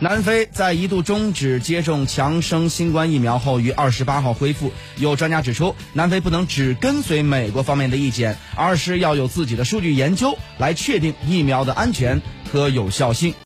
南非在一度终止接种强生新冠疫苗后于二十八号恢复。有专家指出南非不能只跟随美国方面的意见而是要有自己的数据研究来确定疫苗的安全和有效性。